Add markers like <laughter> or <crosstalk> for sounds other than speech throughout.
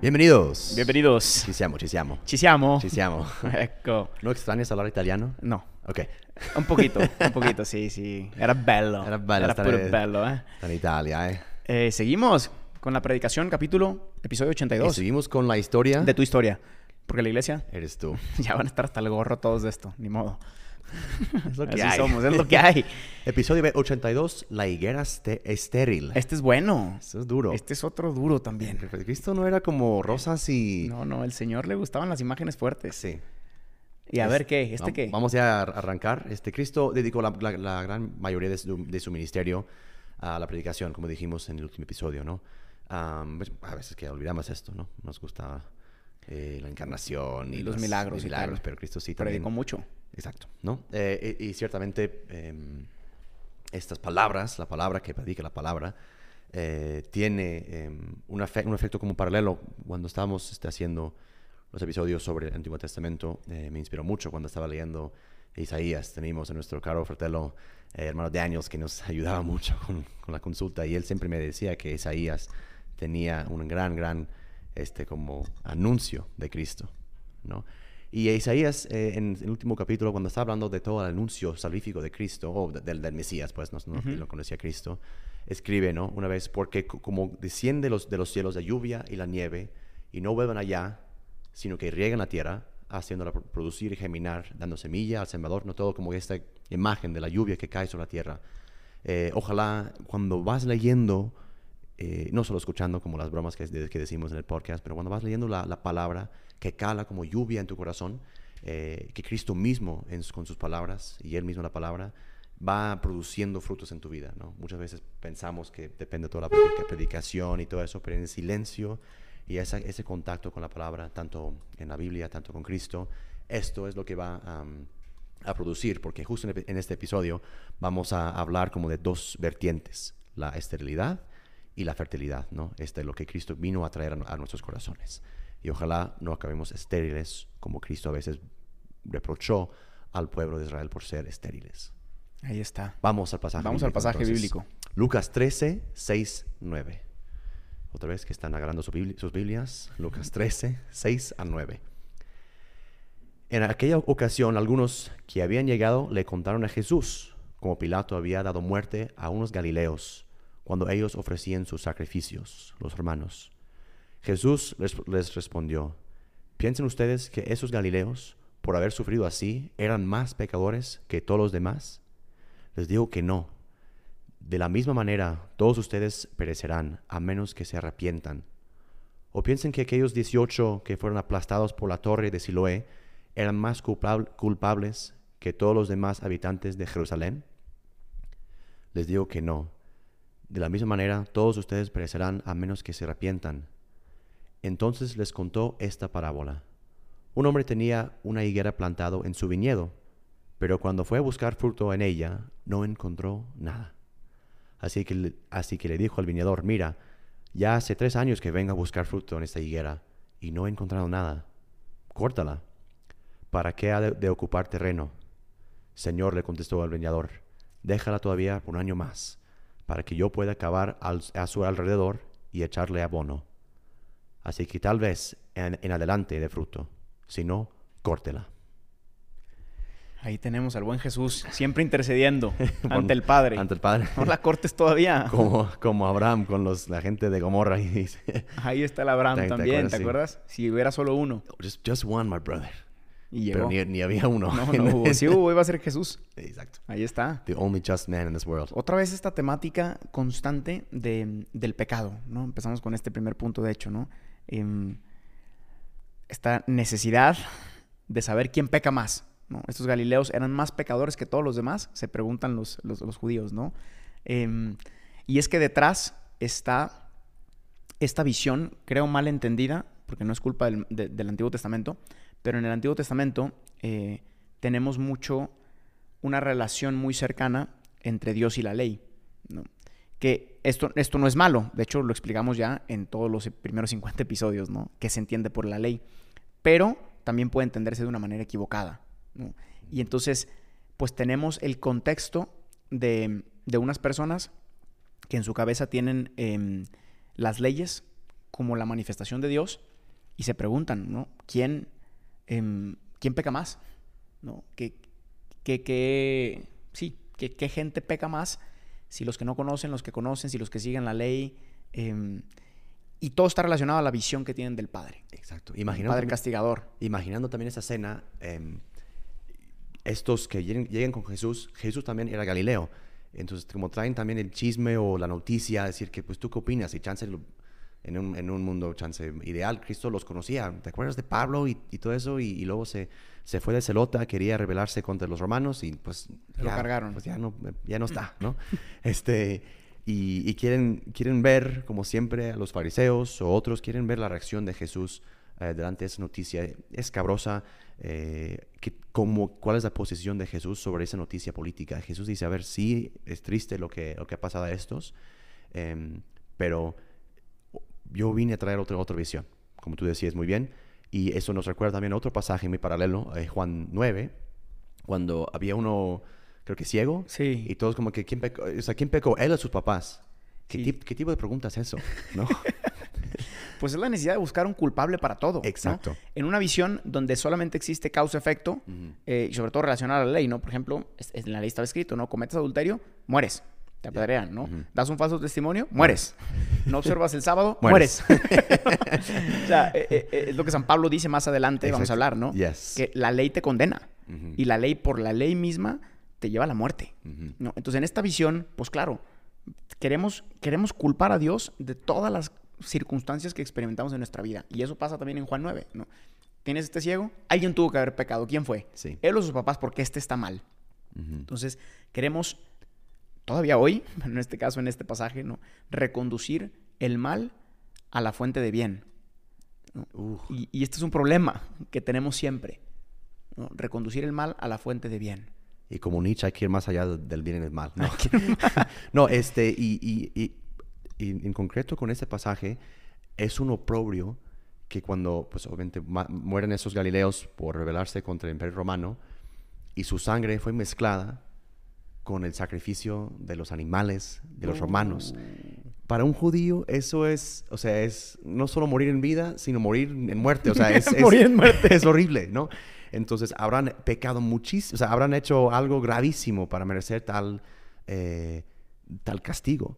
Bienvenidos. Bienvenidos. Ci siamo, ci siamo. Ci siamo. Ci <laughs> siamo. Ecco. ¿No extrañas hablar italiano? No. Ok. Un poquito, un poquito, <laughs> sì, sì. Era bello. Era bello Era stare- pure bello, eh. En Italia, ¿eh? Eh, Seguimos con la predicación, capítulo, episodio Y 82 seguimos con la historia. de tu historia. Porque la iglesia Eres tú. <laughs> ya van a estar hasta el gorro todos de esto, ni modo. <laughs> Es lo que Así hay. somos, es lo que <laughs> hay. Episodio 82, la higuera este- estéril. Este es bueno. Eso es duro. Este es otro duro también. Cristo no era como rosas y... No, no, el Señor le gustaban las imágenes fuertes. Sí. Y a Es- ver qué, ¿este qué? Vamos ya a arrancar. Este, Cristo dedicó la, la- la gran mayoría de su, de su ministerio a la predicación, como dijimos en el último episodio, ¿no? Pues, a veces que olvidamos esto, ¿no? Nos gusta eh, la encarnación y, Y los las- milagros los y milagros, tal. pero Cristo sí también. Predicó mucho. Exacto, ¿no? Eh, y, ciertamente em, estas palabras, la palabra que predica la palabra, eh, tiene em, un, efe- un efecto como paralelo. Cuando estábamos este, haciendo los episodios sobre el Antiguo Testamento, eh, me inspiró mucho cuando estaba leyendo Isaías. Teníamos a nuestro caro fratello, eh, hermano Daniels, que nos <laughs> ayudaba mucho con, con la consulta y él siempre me decía que Isaías tenía un gran, gran, este, como anuncio de Cristo, ¿no? Y Isaías, eh, en el último capítulo, cuando está hablando de todo el anuncio salvífico de Cristo, o de- del, del Mesías, pues no, no- Ujú. lo conocía Cristo, escribe, ¿no? Una vez, porque co- como desciende los, de los cielos la lluvia y la nieve, y no vuelven allá, sino que riegan la tierra, haciéndola pro- producir y germinar, dando semilla al sembrador, no todo como esta imagen de la lluvia que cae sobre la tierra. Eh, ojalá cuando vas leyendo, eh, no solo escuchando como las bromas que, que decimos en el podcast, pero cuando vas leyendo la, la palabra que cala como lluvia en tu corazón, eh, que Cristo mismo con sus palabras y Él mismo la palabra va produciendo frutos en tu vida. ¿no? Muchas veces pensamos que depende de toda la predica- predicación y todo eso, pero en el silencio y ese contacto con la palabra, tanto en la Biblia, tanto con Cristo, esto es lo que va a producir, porque justo en, este episodio vamos a hablar como de dos vertientes, la esterilidad y la fertilidad, ¿no? Este es lo que Cristo vino a traer a nuestros corazones. Y ojalá no acabemos estériles como Cristo a veces reprochó al pueblo de Israel por ser estériles. Ahí está. Vamos al pasaje Vamos al bíblico, pasaje entonces. bíblico. Lucas 13, 6, 9. Otra vez que están agarrando su sus Biblias. Lucas 13, 6 a 9. En aquella ocasión, algunos que habían llegado le contaron a Jesús como Pilato había dado muerte a unos galileos cuando ellos ofrecían sus sacrificios, los hermanos. Jesús les, respondió, ¿piensan ustedes que esos galileos, por haber sufrido así, eran más pecadores que todos los demás? Les digo que no. De la misma manera, todos ustedes perecerán, a menos que se arrepientan. ¿O piensan que aquellos 18 que fueron aplastados por la torre de Siloé eran más culpab- culpables que todos los demás habitantes de Jerusalén? Les digo que no. De la misma manera, todos ustedes perecerán, a menos que se arrepientan. Entonces les contó esta parábola. Un hombre tenía una higuera plantado en su viñedo, pero cuando fue a buscar fruto en ella, no encontró nada. Así que, le- dijo al viñador, mira, ya hace tres años que vengo a buscar fruto en esta higuera y no he encontrado nada. Córtala. ¿Para qué ha de, ocupar terreno? Señor, le contestó el viñador, déjala todavía por un año más, para que yo pueda cavar a su alrededor y echarle abono. Así que tal vez en, en adelante de fruto, si no, córtela. Ahí tenemos al buen Jesús, siempre intercediendo <laughs> ante el Padre. Ante el Padre. No la cortes todavía. <laughs> como, como Abraham con los, la gente de Gomorra y dice, Ahí está el Abraham ¿Te- te también, acuerdas? ¿te Sí. acuerdas? Si hubiera solo uno. just, just one, my brother. Y Pero llegó. ni, ni había uno. No, no hubo. Si hubo, iba a ser Jesús. Exacto. Ahí está. The only just man in this world. Otra vez esta temática constante de- del pecado, ¿no? Empezamos con este primer punto, de hecho, ¿no? Em, esta necesidad de saber quién peca más. Estos galileos eran más pecadores que todos los demás, se preguntan los, los- judíos, ¿no? Em, y es que detrás está esta visión, creo mal entendida, porque no es culpa del, de- del Antiguo Testamento, pero en el Antiguo Testamento eh, tenemos mucho una relación muy cercana entre Dios y la ley. ¿no? Que esto, esto no es malo, de hecho lo explicamos ya en todos los primeros 50 episodios, ¿no? que se entiende por la ley, pero también puede entenderse de una manera equivocada. ¿no? Y entonces, pues tenemos el contexto de, de unas personas que en su cabeza tienen em, las leyes como la manifestación de Dios y se preguntan, ¿no? ¿Quién, em, ¿quién peca más? ¿No? ¿Qué, qué, qué sí, ¿qué, ¿qué, gente peca más? Si los que no conocen, los que conocen, si los que siguen la ley. Eh, y todo está relacionado a la visión que tienen del Padre. Exacto. Imaginando padre castigador. Imaginando también esa escena, eh, estos que lleguen, lleguen, con Jesús, Jesús también era Galileo. Entonces, como traen también el chisme o la noticia, decir que, pues, ¿tú qué opinas? Y chance, en un, en un mundo chance ideal, Cristo los conocía. ¿Te acuerdas de Pablo y, y todo eso? Y, y, luego se, se fue de Celota, quería rebelarse contra los romanos y pues... Ya, lo cargaron. Pues ya no, ya no está, <laughs> ¿no? este... Y, y, quieren, quieren ver, como siempre, a los fariseos o otros, quieren ver la reacción de Jesús eh, delante de esa noticia escabrosa, eh, que, como, cuál es la posición de Jesús sobre esa noticia política. Jesús dice, a ver, sí, es triste lo que, lo que ha pasado a estos, eh, pero yo vine a traer otra, otra visión, como tú decías muy bien, y eso nos recuerda también a otro pasaje muy paralelo, eh, Juan 9, cuando había uno creo que ciego. Sí. Y todos como que, ¿quién pecó? O sea, ¿quién pecó? Él o sus papás. ¿Qué, sí. ¿Qué, tipo de pregunta es eso? ¿No? <laughs> pues es la necesidad de buscar un culpable para todo. Exacto. ¿no? En una visión donde solamente existe causa-efecto, uh -huh. eh, y sobre todo relacionada a la ley, ¿no? Por ejemplo, en la ley estaba escrito, ¿no? Cometes adulterio, mueres. Te apedrean, ¿no? Uh -huh. Das un falso testimonio, mueres. No observas el sábado, <laughs> mueres. <laughs> o sea, eh, eh, es lo que San Pablo dice más adelante, Exacto. vamos a hablar, ¿no? Yes. Que la ley te condena. Uh -huh. Y la ley, por la ley misma, te lleva a la muerte. Uh -huh. ¿no? Entonces, en esta visión, pues claro, queremos, queremos culpar a Dios de todas las circunstancias que experimentamos en nuestra vida. Y eso pasa también en Juan 9, ¿no? Tienes este ciego, alguien tuvo que haber pecado. ¿Quién fue? Sí. Él o sus papás, porque este está mal. Entonces, queremos, todavía hoy, <laughs> en este caso, en este pasaje, ¿no? Reconducir el mal a la fuente de bien. ¿no? Y, y, este es un problema que tenemos siempre. ¿no? Reconducir el mal a la fuente de bien. Y como Nietzsche hay que ir más allá del bien y del mal. No, <laughs> no este, y, y, y, y, en concreto con este pasaje, es un oprobio que cuando, pues obviamente, mueren esos galileos por rebelarse contra el imperio romano, y su sangre fue mezclada con el sacrificio de los animales, de los romanos. Para un judío eso es, o sea, es no solo morir en vida, sino morir en muerte. O sea, es, <laughs> es morir en muerte. es horrible, ¿no? Entonces habrán pecado muchísimo, o sea, habrán hecho algo gravísimo para merecer tal, eh, tal castigo.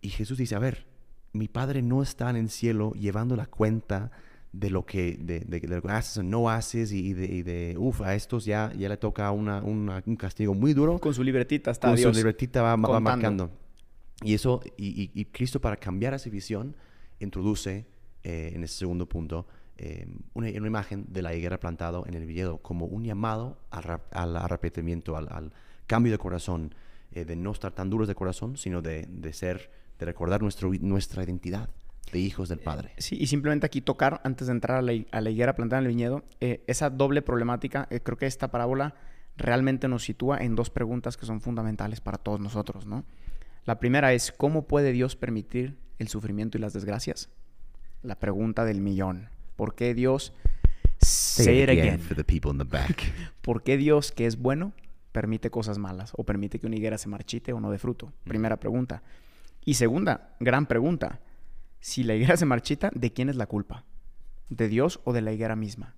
Y Jesús dice, a ver, mi Padre no está en el cielo llevando la cuenta de lo que, de, de, de lo que haces o no haces y de, y de uff, a estos ya, ya le toca una, una, un castigo muy duro. Con su libretita está Con Dios su libretita va, va marcando. Y eso, y, y, y, Cristo para cambiar esa visión, introduce eh, en ese segundo punto eh, una, una, imagen de la higuera plantado en el viñedo como un llamado al, al arrepentimiento, al, al, cambio de corazón, eh, de no estar tan duros de corazón, sino de, de ser, de recordar nuestro, nuestra identidad de hijos del Padre. Sí, y simplemente aquí tocar, antes de entrar a la, a la higuera plantada en el viñedo, eh, esa doble problemática, eh, creo que esta parábola realmente nos sitúa en dos preguntas que son fundamentales para todos nosotros, ¿no? La primera es, ¿cómo puede Dios permitir el sufrimiento y las desgracias? La pregunta del millón. ¿Por qué Dios... Say it again for the people in the back. <laughs> ¿Por qué Dios, que es bueno, permite cosas malas? ¿O permite que una higuera se marchite o no dé fruto? Primera pregunta. Y segunda, gran pregunta. Si la higuera se marchita, ¿de quién es la culpa? ¿De Dios o de la higuera misma?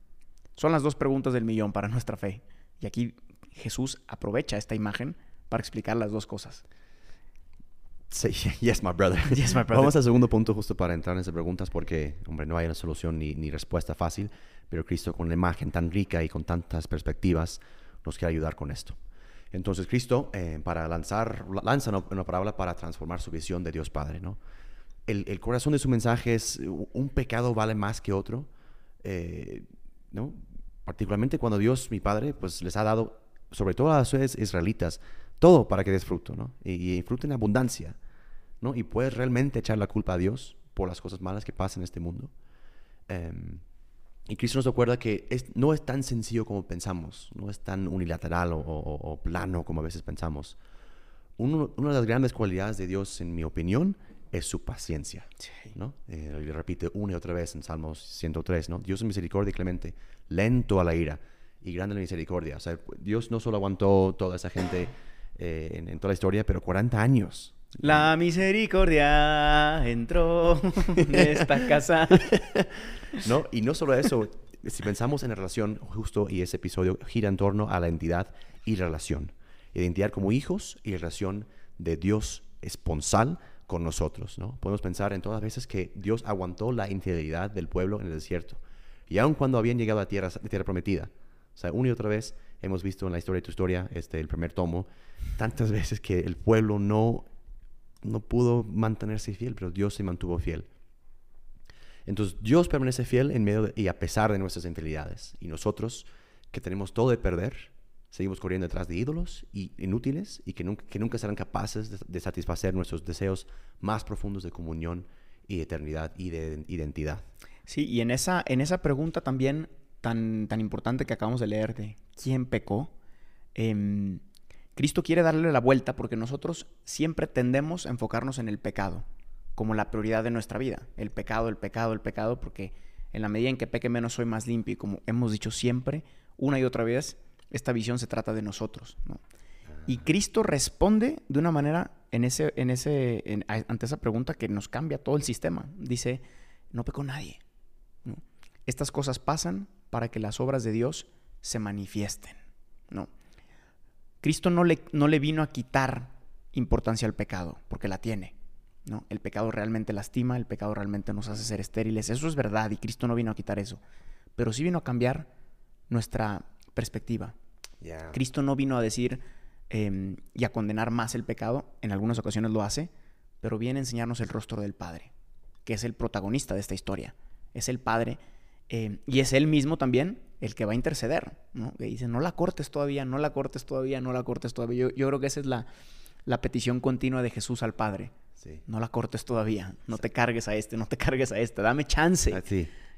Son las dos preguntas del millón para nuestra fe. Y aquí Jesús aprovecha esta imagen para explicar las dos cosas. Sí, <laughs> yes, my brother. <laughs> Yes, my brother. Vamos al segundo punto justo para entrar en esas preguntas porque, hombre, no hay una solución ni, ni respuesta fácil, pero Cristo con la imagen tan rica y con tantas perspectivas nos quiere ayudar con esto. Entonces Cristo, eh, para lanzar, lanza una, una parábola para transformar su visión de Dios Padre, ¿no? El, corazón de su mensaje es un pecado vale más que otro, eh, ¿no? Particularmente cuando Dios, mi Padre, pues les ha dado, sobre todo a las israelitas, todo para que ¿no? Y, y en abundancia, ¿no? Y puedes realmente echar la culpa a Dios por las cosas malas que pasan en este mundo. Um, Y Cristo nos recuerda que es, no es tan sencillo como pensamos, no es tan unilateral o, plano como a veces pensamos. Una de las grandes cualidades de Dios, en mi opinión, es su paciencia. ¿no? Eh, y repite una y otra vez en Salmos 103, ¿no? Dios es misericordia y clemente, lento a la ira y grande la misericordia. O sea, Dios no solo aguantó toda esa gente eh, en, en toda la historia, pero 40 años. La misericordia entró en esta casa. <laughs> ¿no? Y no solo eso, si pensamos en la relación justo y ese episodio gira en torno a la entidad y la relación. Identidad como hijos y relación de Dios esponsal con nosotros, ¿no? Podemos pensar en todas las veces que Dios aguantó la infidelidad del pueblo en el desierto. Y aun cuando habían llegado a tierra, tierra prometida. O sea, una y otra vez hemos visto en la historia de tu historia, este, el primer tomo, tantas <laughs> veces que el pueblo no, no pudo mantenerse fiel, pero Dios se mantuvo fiel. Entonces Dios permanece fiel en medio y a pesar de nuestras infidelidades. Y nosotros, que tenemos todo de perder, seguimos corriendo detrás de ídolos y inútiles y que nunca, que nunca serán capaces de, satisfacer nuestros deseos más profundos de comunión y eternidad y de identidad. Sí, y en esa, en esa pregunta también tan, tan importante que acabamos de leer de quién pecó, em, Cristo quiere darle la vuelta porque nosotros siempre tendemos a enfocarnos en el pecado como la prioridad de nuestra vida. El pecado, el pecado, el pecado, porque en la medida en que peque menos soy más limpio y como hemos dicho siempre, una y otra vez, esta visión se trata de nosotros. ¿no? Y Cristo responde de una manera en ese, en ese, en- ante esa pregunta que nos cambia todo el sistema. Dice, no pecó nadie. ¿no? Estas cosas pasan para que las obras de Dios se manifiesten. ¿no? Cristo no le, no le vino a quitar importancia al pecado, porque la tiene. ¿no? El pecado realmente lastima, el pecado realmente nos hace ser estériles. Eso es verdad y Cristo no vino a quitar eso. Pero sí vino a cambiar nuestra perspectiva. Cristo no vino a decir eh, y a condenar más el pecado, en algunas ocasiones lo hace, pero viene a enseñarnos el rostro del Padre, que es el protagonista de esta historia. Es el Padre eh, y es Él mismo también el que va a interceder, ¿no? Que dice, no la cortes todavía, no la cortes todavía, no la cortes todavía. Yo, yo creo que esa es la, la petición continua de Jesús al Padre. Sí. No la cortes todavía, no te cargues a este, no te cargues a este, dame chance. Ah.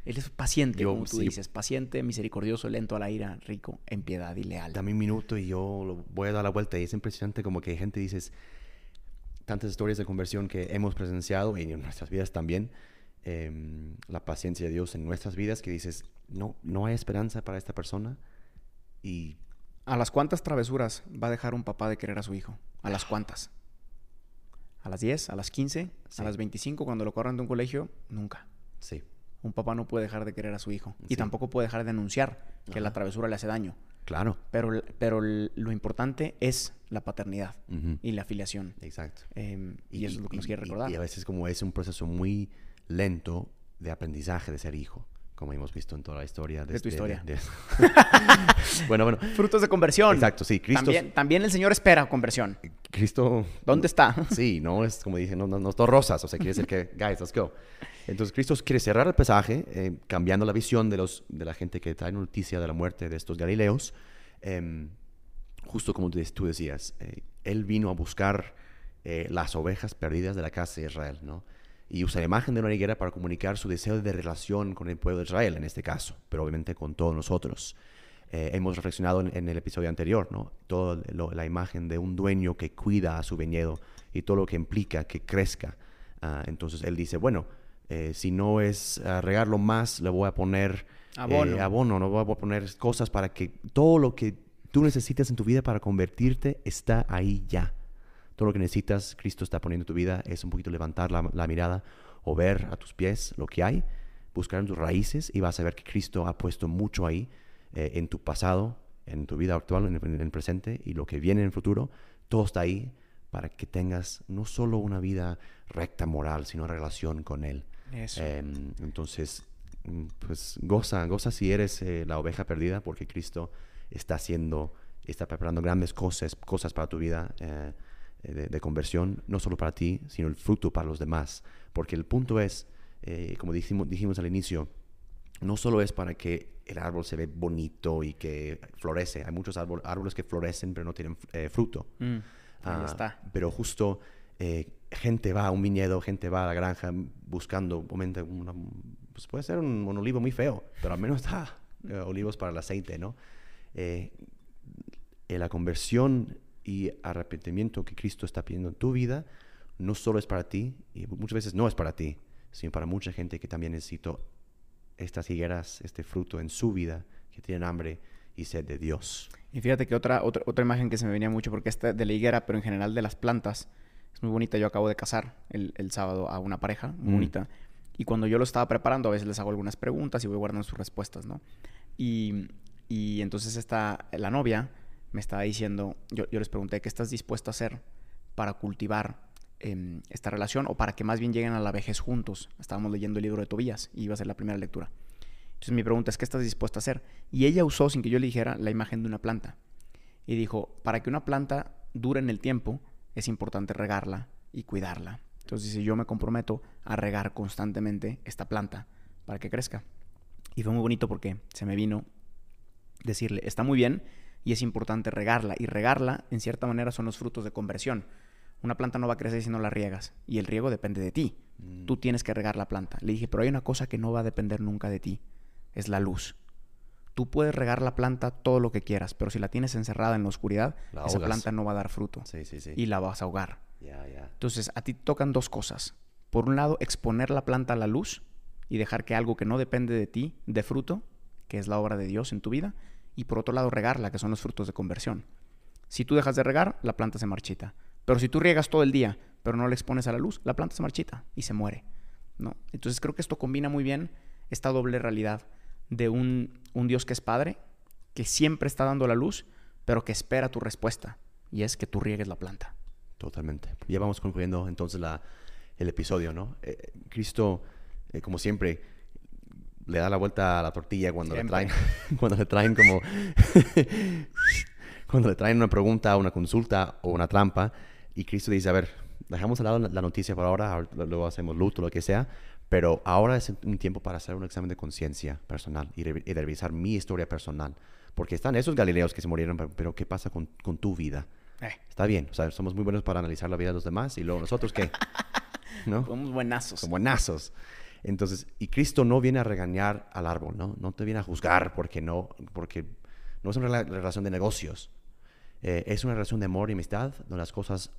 Él es paciente, Yo, como tú sí. dices, paciente, misericordioso, lento a la ira, rico en piedad y leal. Dame un minuto y yo lo voy a dar la vuelta. Y es impresionante como que gente dices tantas historias de conversión que hemos presenciado y en nuestras vidas también. em, la paciencia de Dios en nuestras vidas que dices, no, no hay esperanza para esta persona. Y ¿A las cuántas travesuras va a dejar un papá de querer a su hijo? ¿A las cuántas? ¿A las 10? ¿A las 15? Sí. ¿A las 25 cuando lo corran de un colegio? Nunca. sí, Un papá no puede dejar de querer a su hijo. Y tampoco puede dejar de anunciar que la travesura le hace daño. claro. Pero, pero lo importante es la paternidad y la afiliación. Exacto. Em, y, eso es lo que nos quiere y- recordar. Y, a veces como es un proceso muy lento de aprendizaje de ser hijo, como hemos visto en toda la historia. De tu este- historia. de- <laughs> bueno, bueno. Frutos de conversión. Exacto, sí. Cristo, También, también el Señor espera conversión. Cristo ¿Dónde está? <laughs> Sí, no es como dije, no, no, no es todo rosas, o sea, quiere decir que, <laughs> guys, let's go. Entonces, Cristo quiere cerrar el pasaje, eh, cambiando la visión de, los, de la gente que trae noticia de la muerte de estos galileos. em, justo como tú tú decías, eh, Él vino a buscar eh, las ovejas perdidas de la casa de Israel, ¿no? Y usa la imagen de una higuera para comunicar su deseo de relación con el pueblo de Israel, en este caso, pero obviamente con todos nosotros. Eh, hemos reflexionado en, en el episodio anterior, ¿no? Toda la imagen de un dueño que cuida a su viñedo y todo lo que implica que crezca. Ah, entonces él dice, bueno, eh, si no es ah, regarlo más, le voy a poner eh, Abono. abono, no voy a poner cosas para que todo lo que tú necesitas en tu vida para convertirte está ahí ya. Todo lo que necesitas, Cristo está poniendo en tu vida, es un poquito levantar la, la mirada o ver a tus pies lo que hay, buscar en tus raíces y vas a ver que Cristo ha puesto mucho ahí eh, en tu pasado, en tu vida actual, en el, en el presente y lo que viene en el futuro. Todo está ahí para que tengas no solo una vida recta moral, sino relación con Él. Eso. Em, entonces, mm, pues goza, goza si eres eh, la oveja perdida, porque Cristo está haciendo, está preparando grandes cosas, cosas para tu vida eh, eh, de, de conversión, no solo para ti, sino el fruto para los demás. Porque el punto es, eh, como dijimos, dijimos al inicio, no solo es para que el árbol se ve bonito y que florece. Hay muchos árbol- árboles que florecen pero no tienen eh, fruto. Mm, Ah, está. Pero justo eh, gente va a un viñedo, gente va a la granja buscando obviamente, una- pues puede ser un, un olivo muy feo, pero al menos eh, olivos para el aceite, ¿no? Eh, eh, la conversión y arrepentimiento que Cristo está pidiendo en tu vida no solo es para ti, y muchas veces no es para ti, sino para mucha gente que también necesita estas higueras, este fruto en su vida, que tienen hambre y sed de Dios. Y fíjate que otra, otra, otra imagen que se me venía mucho, porque esta de la higuera, pero en general de las plantas, es muy bonita. Yo acabo de casar el, el sábado a una pareja, muy Mm. bonita. Y cuando yo lo estaba preparando, a veces les hago algunas preguntas y voy guardando sus respuestas, ¿no? Y, y entonces esta, la novia me estaba diciendo, yo, les pregunté, ¿qué estás dispuesto a hacer para cultivar em, esta relación o para que más bien lleguen a la vejez juntos? Estábamos leyendo el libro de Tobías y iba a ser la primera lectura. Entonces mi pregunta es, ¿qué estás dispuesto a hacer? Y ella usó, sin que yo le dijera, la imagen de una planta. Y dijo, para que una planta dure en el tiempo, es importante regarla y cuidarla. Entonces dice, yo me comprometo a regar constantemente esta planta para que crezca. Y fue muy bonito porque se me vino decirle, está muy bien y es importante regarla. Y regarla, en cierta manera, son los frutos de conversión. Una planta no va a crecer si no la riegas. Y el riego depende de ti. Mm. Tú tienes que regar la planta. Le dije, pero hay una cosa que no va a depender nunca de ti. Es la luz. Tú puedes regar la planta todo lo que quieras, pero si la tienes encerrada en la oscuridad, La esa planta no va a dar fruto Sí, sí, sí. y la vas a ahogar. Entonces, a ti tocan dos cosas. Por un lado, exponer la planta a la luz y dejar que algo que no depende de ti dé fruto, que es la obra de Dios en tu vida. Y por otro lado, regarla, que son los frutos de conversión. Si tú dejas de regar, la planta se marchita. Pero si tú riegas todo el día, pero no la expones a la luz, la planta se marchita y se muere. ¿no? Entonces creo que esto combina muy bien esta doble realidad de un, un Dios que es Padre, que siempre está dando la luz, pero que espera tu respuesta. Y es que tú riegues la planta. Totalmente. Ya vamos concluyendo entonces la, el episodio, ¿no? Eh, Cristo, eh, como siempre, le da la vuelta a la tortilla cuando le traen, <laughs> cuando le traen como, <laughs> cuando le traen una pregunta, una consulta o una trampa, y Cristo dice, a ver, dejamos al lado la, noticia por ahora, ahor- luego hacemos luto, lo que sea, pero ahora es un tiempo para hacer un examen de conciencia personal y, re- y revisar mi historia personal, porque están esos galileos que se murieron, pero, pero ¿qué pasa con, con tu vida? Eh, Está bien, o sea, somos muy buenos para analizar la vida de los demás y luego nosotros qué, <laughs> ¿no? somos buenazos. Son buenazos. Entonces, y Cristo no viene a regañar al árbol, ¿no? No te viene a juzgar porque no, porque no es una rela- relación de negocios. Eh, es una relación de amor y amistad donde las cosas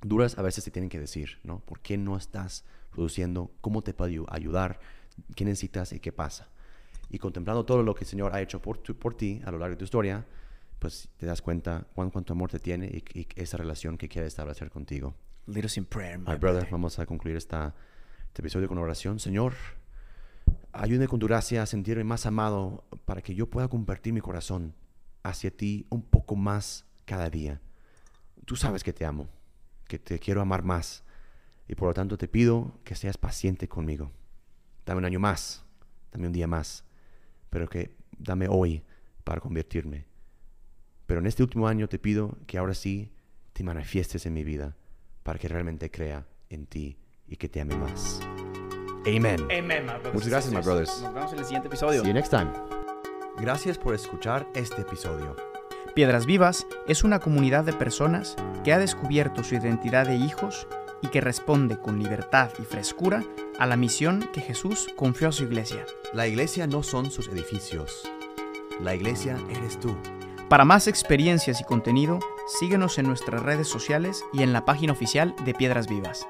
duras a veces se tienen que decir, ¿no? ¿Por qué no estás produciendo? ¿Cómo te puedo ayu- ayudar? ¿Qué necesitas y qué pasa? Y contemplando todo lo que el Señor ha hecho por, tu- por ti a lo largo de tu historia, pues te das cuenta cuán, cuánto amor te tiene y, y esa relación que quiere establecer contigo. Lead us in prayer, my My brother, vamos a concluir esta, este episodio con oración. Señor, ayúdame con tu gracia a sentirme más amado para que yo pueda convertir mi corazón hacia ti un poco más cada día. Tú sabes que te amo, que te quiero amar más y por lo tanto te pido que seas paciente conmigo. Dame un año más, dame un día más, pero que dame hoy para convertirme. Pero en este último año te pido que ahora sí te manifiestes en mi vida para que realmente crea en ti y que te ame más. Amen. Amen, Muchas gracias, my brothers. Nos vemos en el siguiente episodio. See you next time. Gracias por escuchar este episodio. Piedras Vivas es una comunidad de personas que ha descubierto su identidad de hijos y que responde con libertad y frescura a la misión que Jesús confió a su iglesia. La iglesia no son sus edificios. La iglesia eres tú. Para más experiencias y contenido, síguenos en nuestras redes sociales y en la página oficial de Piedras Vivas.